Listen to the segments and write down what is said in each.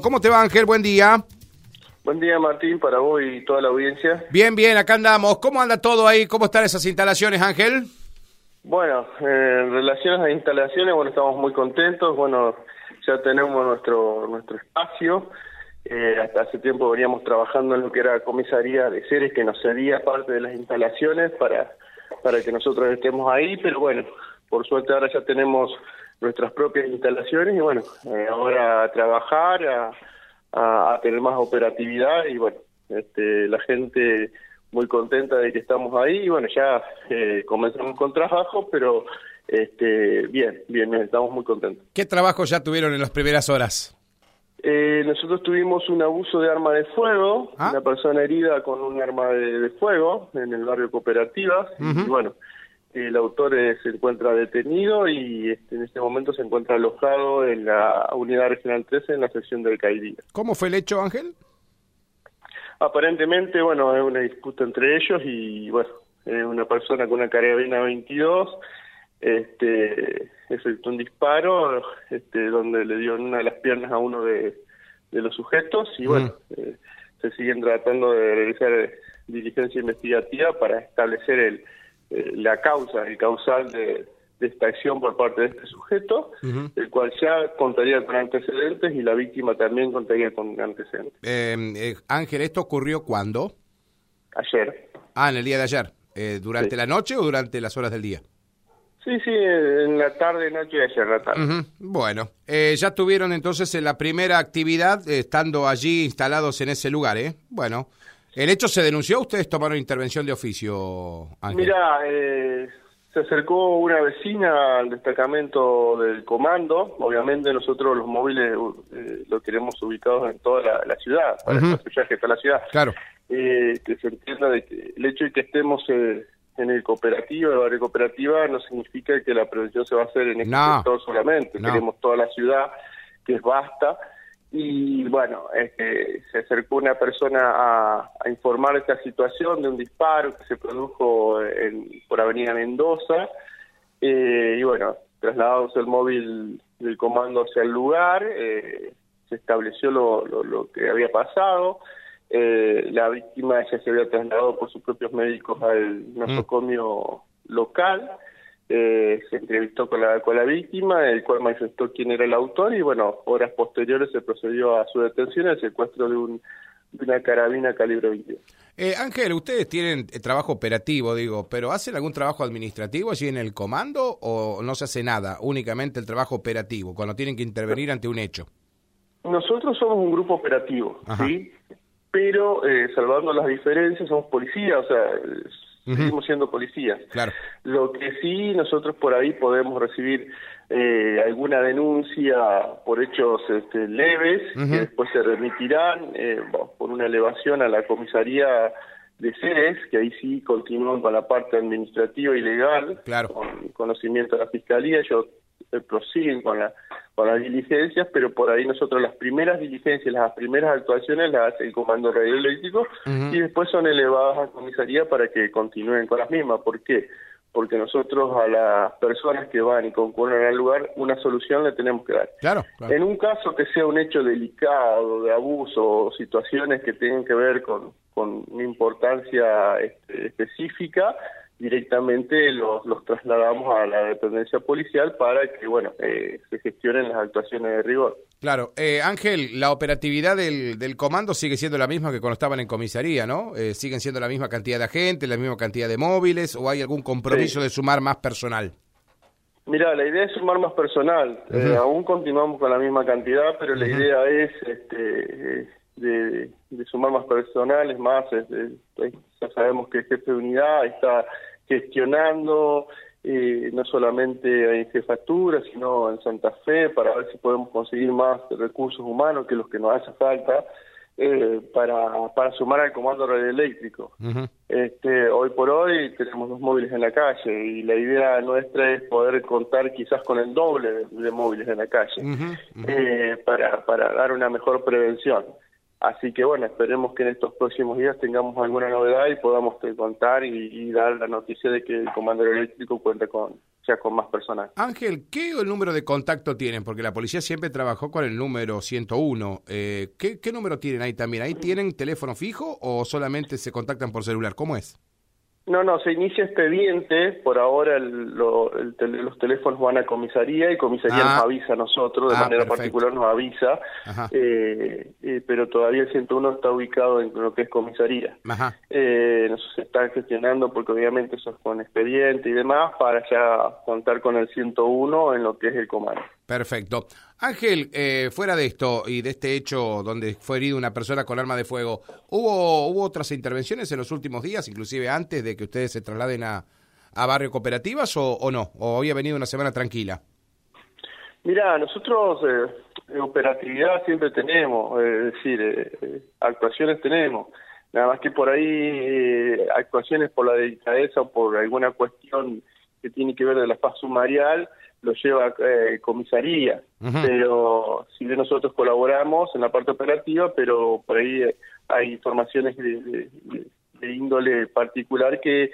¿Cómo te va Ángel? Buen día. Buen día Martín, para vos y toda la audiencia. Bien, bien, acá andamos. ¿Cómo anda todo ahí? ¿Cómo están esas instalaciones, Ángel? Bueno, en relación a las instalaciones, bueno, estamos muy contentos. Bueno, ya tenemos nuestro nuestro espacio. Eh, hasta hace tiempo veníamos trabajando en lo que era comisaría de seres que nos cedía parte de las instalaciones para, para que nosotros estemos ahí, pero bueno, por suerte ahora ya tenemos nuestras propias instalaciones y bueno, eh, ahora a trabajar, a, a, tener más operatividad y bueno, este, la gente muy contenta de que estamos ahí y bueno, ya eh, comenzamos con trabajo, pero este, bien, bien, estamos muy contentos. ¿Qué trabajo ya tuvieron en las primeras horas? Eh, nosotros tuvimos un abuso de arma de fuego, ¿Ah? una persona herida con un arma de, fuego en el barrio Cooperativas, y bueno, el autor eh, se encuentra detenido y este, en este momento se encuentra alojado en la Unidad Regional 13 en la sección del CAIDI. ¿Cómo fue el hecho, Ángel? Aparentemente, bueno, es una disputa entre ellos y, bueno, es una persona con una carabina 22 este, efectuó un disparo este, donde le dio en una de las piernas a uno de, los sujetos y, bueno, eh, se siguen tratando de realizar diligencia investigativa para establecer el eh, la causa, el causal de, esta acción por parte de este sujeto, el cual ya contaría con antecedentes y la víctima también contaría con antecedentes. Em, eh, Ángel, ¿esto ocurrió cuándo? Ayer. Ah, en el día de ayer. Eh, ¿Durante la noche o durante las horas del día? Sí, sí, en la tarde, noche y ayer la tarde. Bueno, ya tuvieron entonces la primera actividad estando allí instalados en ese lugar, ¿eh? Bueno, ¿El hecho se denunció? ¿Ustedes tomaron intervención de oficio, Ángel? Mira, eh, se acercó una vecina al destacamento del comando. Obviamente nosotros los móviles eh, lo queremos ubicados en toda la, ciudad, para uh que está la ciudad. Claro. Eh, que se entienda de que el hecho de que estemos en el cooperativo, el barrio cooperativa, no significa que la prevención se va a hacer en este sector solamente. Queremos toda la ciudad, que es vasta y bueno, este, se acercó una persona a, informar de esta situación de un disparo que se produjo en, por Avenida Mendoza. Eh, y bueno, trasladados el móvil del comando hacia el lugar, eh, se estableció lo, lo, que había pasado, eh, la víctima ya se había trasladado por sus propios médicos al nosocomio local, eh, se entrevistó con la, con la víctima, el cual manifestó quién era el autor y bueno, horas posteriores se procedió a su detención y al secuestro de, un, de una carabina calibre 22. Eh, Ángel, ustedes tienen eh, trabajo operativo, digo, pero ¿hacen algún trabajo administrativo allí en el comando o no se hace nada, únicamente el trabajo operativo, cuando tienen que intervenir ante un hecho? Nosotros somos un grupo operativo, ¿sí? Pero, eh, salvando las diferencias, somos policías, o sea, seguimos siendo policías. Claro. Lo que sí nosotros por ahí podemos recibir eh, alguna denuncia por hechos este, leves que después se remitirán eh, por una elevación a la comisaría de CES, que ahí sí continúan con la parte administrativa y legal, claro. con conocimiento de la fiscalía. Ellos eh, prosiguen con la con las diligencias, pero por ahí nosotros las primeras diligencias, las primeras actuaciones las hace el Comando Radioeléctrico y después son elevadas a comisaría para que continúen con las mismas. ¿Por qué? Porque nosotros a las personas que van y concurren al lugar una solución le tenemos que dar. Claro, En un caso que sea un hecho delicado, de abuso o situaciones que tengan que ver con, con una importancia este, específica, directamente los, los trasladamos a la dependencia policial para que, bueno, eh, se gestionen las actuaciones de rigor. Claro. Eh, Ángel, la operatividad del, del comando sigue siendo la misma que cuando estaban en comisaría, ¿no? Eh, ¿Siguen siendo la misma cantidad de agentes, la misma cantidad de móviles o hay algún compromiso de sumar más personal? Mira, la idea es sumar más personal. Eh, aún continuamos con la misma cantidad, pero la idea es este, de, sumar más personal, más, este, ya sabemos que el jefe de unidad está gestionando eh, no solamente en jefatura, sino en Santa Fe, para ver si podemos conseguir más recursos humanos que los que nos hace falta eh, para, para sumar al comando radioeléctrico. este, hoy por hoy tenemos dos móviles en la calle y la idea nuestra es poder contar quizás con el doble de, móviles en la calle eh, para, para dar una mejor prevención. Así que bueno, esperemos que en estos próximos días tengamos alguna novedad y podamos contar y, dar la noticia de que el Comando Eléctrico cuenta con sea con más personas. Ángel, ¿qué número de contacto tienen? Porque la policía siempre trabajó con el número 101. Eh, ¿qué, ¿Qué número tienen ahí también? ¿Ahí tienen teléfono fijo o solamente se contactan por celular? ¿Cómo es? No, no, se inicia expediente, por ahora los teléfonos van a comisaría y comisaría nos ah. avisa a nosotros, de ah, manera particular nos avisa, eh, eh, pero todavía el 101 está ubicado en lo que es comisaría. Eh, nos están gestionando porque obviamente eso es con expediente y demás para ya contar con el 101 en lo que es el comando. Perfecto. Ángel, eh, fuera de esto y de este hecho donde fue herido una persona con arma de fuego, ¿hubo, ¿hubo otras intervenciones en los últimos días, inclusive antes de que ustedes se trasladen a, a Barrio Cooperativas o, no? ¿O había venido una semana tranquila? Mira, nosotros eh, operatividad siempre tenemos, es decir, eh, actuaciones tenemos. Nada más que por ahí actuaciones por la delicadeza o por alguna cuestión que tiene que ver de la paz sumarial, lo lleva eh, comisaría, pero si bien nosotros colaboramos en la parte operativa, pero por ahí eh, hay informaciones de, índole particular que eh,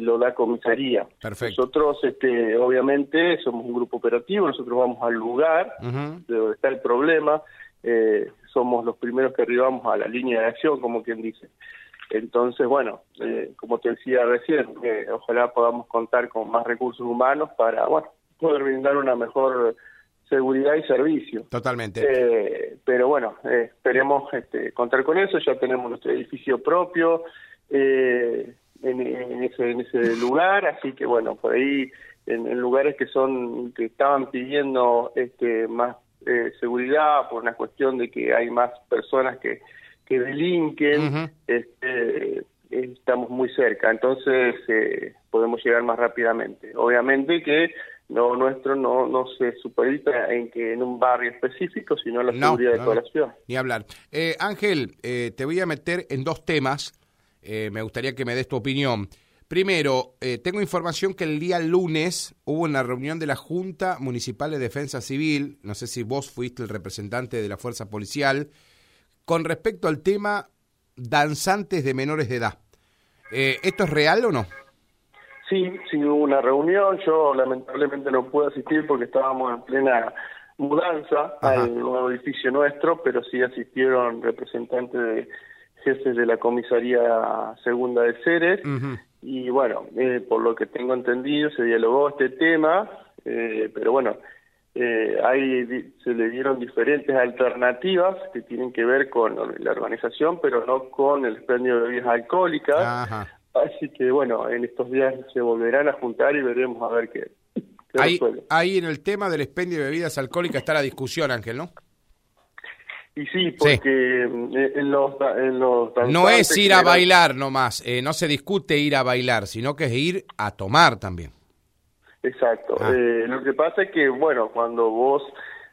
lo da comisaría. Nosotros, este, obviamente, somos un grupo operativo, nosotros vamos al lugar de donde está el problema, eh, somos los primeros que arribamos a la línea de acción, como quien dice. Entonces, bueno, como te decía recién, ojalá podamos contar con más recursos humanos para, bueno, poder brindar una mejor seguridad y servicio. Totalmente. Eh, pero bueno, eh, esperemos este, contar con eso. Ya tenemos nuestro edificio propio eh, en, ese, en ese lugar, así que bueno, por ahí en, lugares que son que estaban pidiendo este, más seguridad por una cuestión de que hay más personas que, que delinquen, este, estamos muy cerca, entonces podemos llegar más rápidamente. Obviamente que no nuestro no, no se supedita en que en un barrio específico, sino en la seguridad de toda la ciudad. Ni hablar. Eh, Ángel, eh, te voy a meter en dos temas. Eh, me gustaría que me des tu opinión. Primero, tengo información que el día lunes hubo una reunión de la Junta Municipal de Defensa Civil, no sé si vos fuiste el representante de la Fuerza Policial, con respecto al tema danzantes de menores de edad. ¿Esto es real o no? Sí, sí hubo una reunión, yo lamentablemente no pude asistir porque estábamos en plena mudanza al nuevo edificio nuestro, pero sí asistieron representantes de jefes de la comisaría segunda de Ceres. Y bueno, eh, por lo que tengo entendido se dialogó este tema, eh, pero bueno, eh, ahí se le dieron diferentes alternativas que tienen que ver con la organización, pero no con el expendio de bebidas alcohólicas. Así que bueno, en estos días se volverán a juntar y veremos a ver qué. ahí, ahí en el tema del expendio de bebidas alcohólicas está la discusión, Ángel, ¿no? Y sí, porque eh, En, los, en los No es ir a bailar nomás, eh, no se discute ir a bailar, sino que es ir a tomar también. Exacto. Ah. Eh, lo que pasa es que, bueno, cuando vos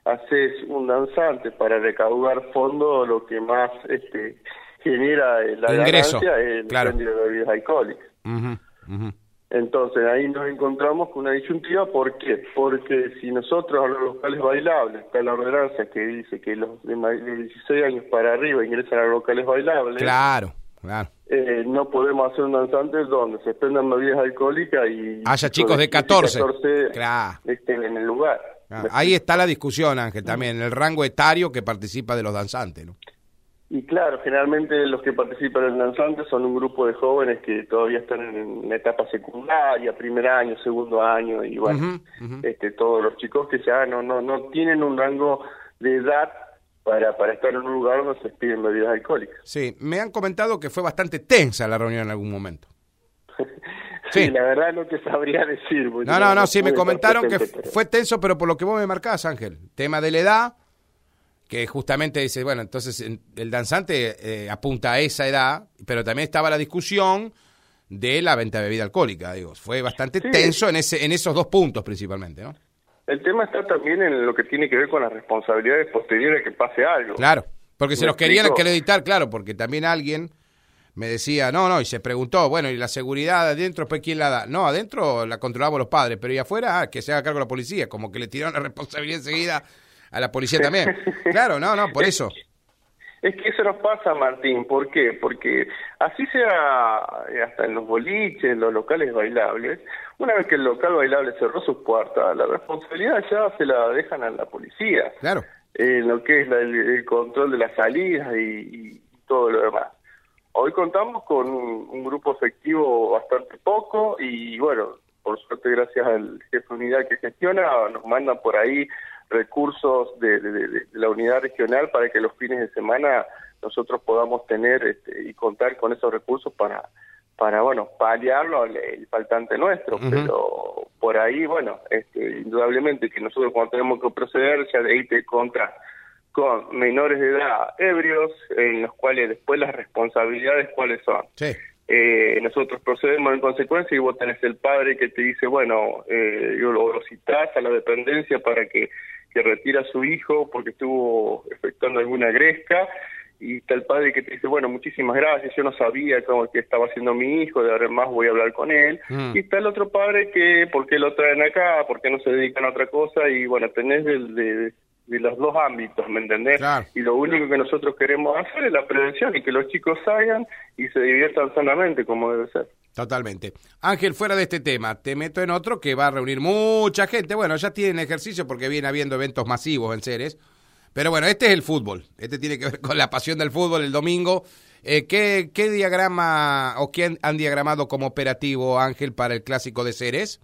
haces un danzante para recaudar fondos, lo que más este, genera la Ingreso, ganancia el claro. de bebidas alcohólicas. Entonces ahí nos encontramos con una disyuntiva, ¿por qué? Porque si nosotros a los locales bailables, está la ordenanza que dice que los de 16 años para arriba ingresan a los locales bailables. Claro, claro. Eh, no podemos hacer un danzante donde se expendan bebidas alcohólicas y... Haya chicos de 14, estén en el lugar. Ahí está la discusión, Ángel, también, el rango etario que participa de los danzantes, ¿no? Y claro, generalmente los que participan en el danzante son un grupo de jóvenes que todavía están en etapa secundaria, primer año, segundo año, y bueno, este todos los chicos que ya no, no, no tienen un rango de edad para, para estar en un lugar donde se piden bebidas alcohólicas. Sí, me han comentado que fue bastante tensa la reunión en algún momento. sí, la verdad no te sabría decir. No, no, no, sí, me comentaron que fue tenso, pero por lo que vos me marcás, Ángel, tema de la edad que justamente dice, bueno, entonces el danzante eh, apunta a esa edad, pero también estaba la discusión de la venta de bebida alcohólica, digo, fue bastante tenso en ese en esos dos puntos principalmente, ¿no? El tema está también en lo que tiene que ver con las responsabilidades posteriores que pase algo. Claro, porque se los querían acreditar, claro, porque también alguien me decía, no, no, y se preguntó, bueno, ¿y la seguridad adentro, pues quién la da? No, adentro la controlamos los padres, pero y afuera, ah, que se haga cargo la policía, como que le tiraron la responsabilidad enseguida a la policía también. Claro, no, no, por eso. Es que eso nos pasa, Martín. ¿Por qué? Porque así sea eh, hasta en los boliches, en los locales bailables, una vez que el local bailable cerró sus puertas, la responsabilidad ya se la dejan a la policía. Claro. En lo que es el, control de las salidas y, todo lo demás. Hoy contamos con un, grupo efectivo bastante poco y bueno, por suerte gracias al jefe de unidad que gestiona, nos mandan por ahí recursos de, la unidad regional para que los fines de semana nosotros podamos tener este, y contar con esos recursos para para bueno paliarlo el, faltante nuestro. Pero por ahí bueno este, indudablemente que nosotros cuando tenemos que proceder ya de ahí te contra con menores de edad ebrios en los cuales después las responsabilidades cuáles son eh, nosotros procedemos en consecuencia y vos tenés el padre que te dice bueno eh, yo lo, lo citás a la dependencia para que que retira a su hijo porque estuvo efectuando alguna gresca y está el padre que te dice, bueno, muchísimas gracias, yo no sabía cómo que estaba haciendo mi hijo, de ahora más voy a hablar con él. Mm. Y está el otro padre que, ¿por qué lo traen acá? ¿Por qué no se dedican a otra cosa? Y bueno, tenés de, de, los dos ámbitos, ¿me entendés? Y lo único que nosotros queremos hacer es la prevención y que los chicos salgan y se diviertan sanamente como debe ser. Totalmente. Ángel, fuera de este tema, te meto en otro que va a reunir mucha gente. Bueno, ya tienen ejercicio porque viene habiendo eventos masivos en Ceres. Pero bueno, este es el fútbol. Este tiene que ver con la pasión del fútbol el domingo. Eh, ¿qué, ¿Qué diagrama o quién han diagramado como operativo, Ángel, para el clásico de Ceres?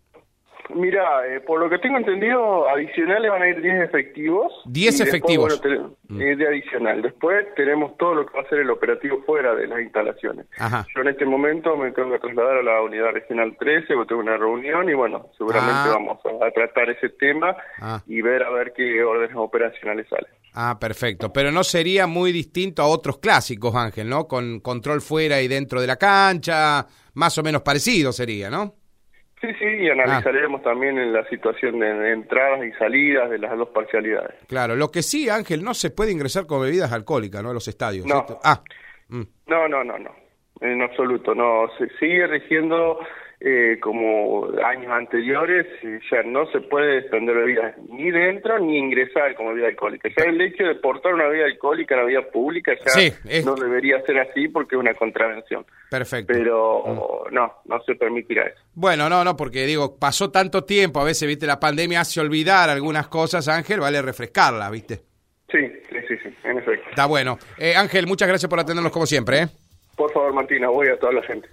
Mira, eh, por lo que tengo entendido, adicionales van a ir 10 efectivos. 10 efectivos. Mm. de adicional. Después tenemos todo lo que va a ser el operativo fuera de las instalaciones. Yo en este momento me tengo que trasladar a la unidad regional 13, porque tengo una reunión y bueno, seguramente ah. vamos a, tratar ese tema ah. y ver a ver qué órdenes operacionales salen. Ah, perfecto. Pero no sería muy distinto a otros clásicos, Ángel, ¿no? Con control fuera y dentro de la cancha, más o menos parecido sería, ¿no? Sí, sí, y analizaremos ah. también en la situación de entradas y salidas de las dos parcialidades. Claro, lo que sí, Ángel, no se puede ingresar con bebidas alcohólicas, ¿no? A los estadios. No. Ah. Mm. No, no, no, no. En absoluto, no. Se sigue rigiendo eh, como años anteriores, ya no se puede desprender bebidas ni dentro ni ingresar como bebida alcohólica. Ya el hecho de portar una bebida alcohólica en la vía pública ya no debería ser así porque es una contravención. Perfecto. Pero mm. no, no se permitirá eso. Bueno, no, no, porque digo, pasó tanto tiempo, a veces, viste, la pandemia hace olvidar algunas cosas, Ángel, vale refrescarla, viste. Sí, sí, sí, sí, en efecto. Está bueno. Eh, Ángel, muchas gracias por atendernos como siempre. ¿eh? Por favor, Martina, voy a toda la gente.